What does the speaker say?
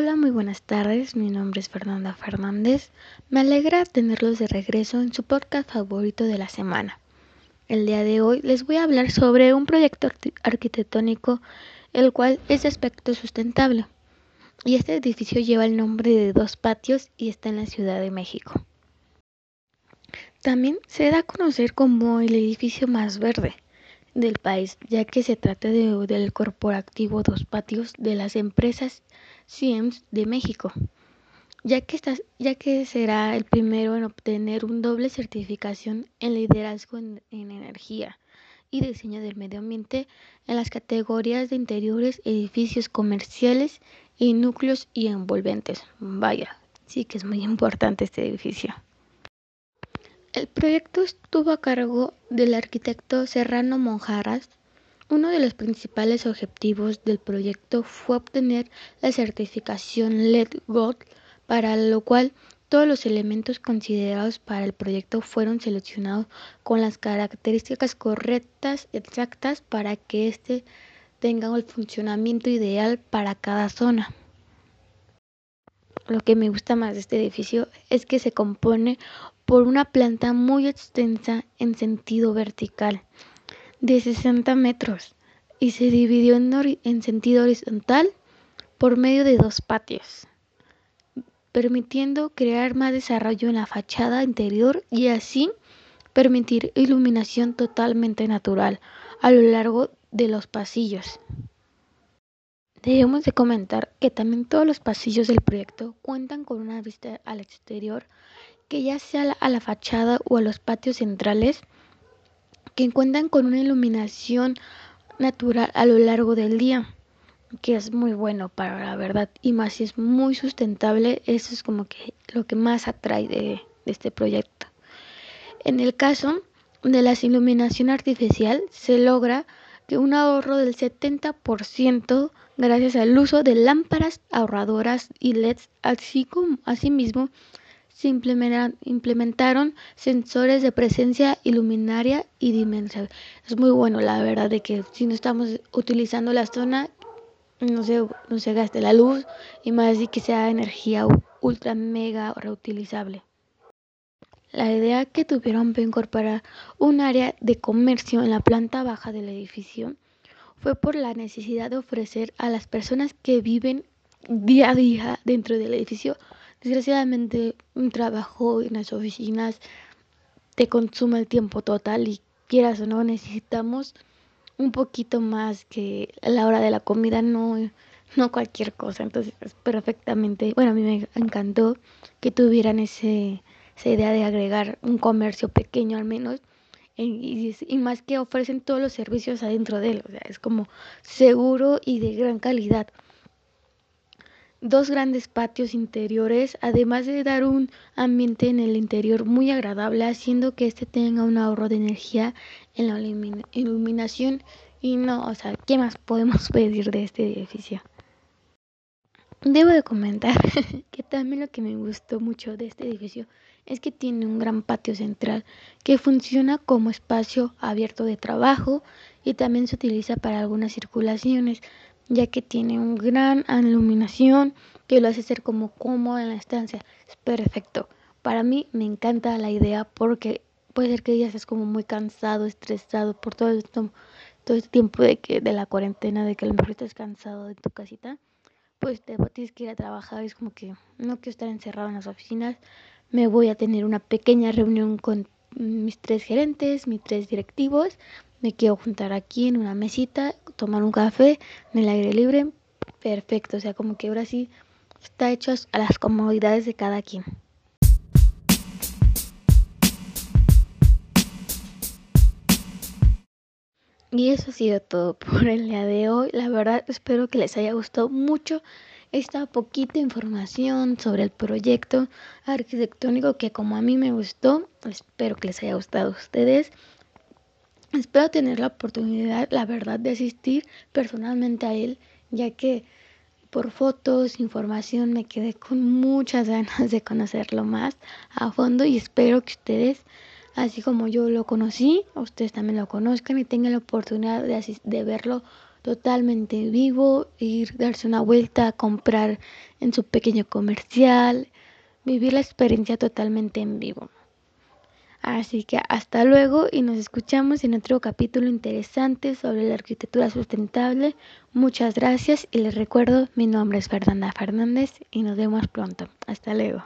Hola, muy buenas tardes. Mi nombre es Fernanda Fernández. Me alegra tenerlos de regreso en su podcast favorito de la semana. El día de hoy les voy a hablar sobre un proyecto arquitectónico el cual es de aspecto sustentable. Y este edificio lleva el nombre de dos patios y está en la Ciudad de México. También se da a conocer como el edificio más verde del país, ya que se trata de, del corporativo Dos Patios de las empresas Siemens de México, ya que, ya que será el primero en obtener un doble certificación en liderazgo en, en energía y diseño del medio ambiente en las categorías de interiores, edificios comerciales y núcleos y envolventes. Vaya, sí que es muy importante este edificio. El proyecto estuvo a cargo del arquitecto Serrano Monjaras. Uno de los principales objetivos del proyecto fue obtener la certificación LED Gold, para lo cual todos los elementos considerados para el proyecto fueron seleccionados con las características correctas, exactas, para que éste tenga el funcionamiento ideal para cada zona. Lo que me gusta más de este edificio es que se compone por una planta muy extensa en sentido vertical de 60 metros y se dividió en, sentido horizontal por medio de dos patios, permitiendo crear más desarrollo en la fachada interior y así permitir iluminación totalmente natural a lo largo de los pasillos. Debemos de comentar que también todos los pasillos del proyecto cuentan con una vista al exterior que ya sea a la fachada o a los patios centrales, que cuentan con una iluminación natural a lo largo del día, que es muy bueno para la verdad, y más si es muy sustentable, eso es como que lo que más atrae de, este proyecto. En el caso de la iluminación artificial, se logra que un ahorro del 70% gracias al uso de lámparas ahorradoras y LEDs, así como asimismo se implementaron sensores de presencia iluminaria y dimensión. Es muy bueno, la verdad, de que si no estamos utilizando la zona, no se, no se gaste la luz y más de que sea energía ultra mega reutilizable. La idea que tuvieron para incorporar un área de comercio en la planta baja del edificio fue por la necesidad de ofrecer a las personas que viven día a día dentro del edificio Desgraciadamente, un trabajo en las oficinas te consume el tiempo total y quieras o no, necesitamos un poquito más que a la hora de la comida, no, no cualquier cosa. Entonces, es perfectamente, bueno, a mí me encantó que tuvieran ese, esa idea de agregar un comercio pequeño al menos. Y, y, más que ofrecen todos los servicios adentro de él, o sea, es como seguro y de gran calidad dos grandes patios interiores, además de dar un ambiente en el interior muy agradable, haciendo que este tenga un ahorro de energía en la iluminación. Y no, o sea, ¿qué más podemos pedir de este edificio? Debo de comentar que también lo que me gustó mucho de este edificio es que tiene un gran patio central que funciona como espacio abierto de trabajo y también se utiliza para algunas circulaciones ya que tiene una gran iluminación que lo hace ser como cómodo en la estancia. Es perfecto. Para mí me encanta la idea porque puede ser que ya estés como muy cansado, estresado por todo esto, todo este tiempo de que de la cuarentena, de que a lo mejor estés cansado de tu casita, pues te tienes que ir a trabajar, es como que no quiero estar encerrado en las oficinas, me voy a tener una pequeña reunión con mis tres gerentes, mis tres directivos, me quiero juntar aquí en una mesita, tomar un café en el aire libre, perfecto, o sea, como que ahora sí está hecho a las comodidades de cada quien. Y eso ha sido todo por el día de hoy. La verdad espero que les haya gustado mucho esta poquita información sobre el proyecto arquitectónico que como a mí me gustó, espero que les haya gustado a ustedes. Espero tener la oportunidad, la verdad, de asistir personalmente a él, ya que por fotos, información, me quedé con muchas ganas de conocerlo más a fondo y espero que ustedes, así como yo lo conocí, ustedes también lo conozcan y tengan la oportunidad de, de verlo totalmente vivo, ir, darse una vuelta, comprar en su pequeño comercial, vivir la experiencia totalmente en vivo. Así que hasta luego y nos escuchamos en otro capítulo interesante sobre la arquitectura sustentable. Muchas gracias y les recuerdo, mi nombre es Fernanda Fernández y nos vemos pronto. Hasta luego.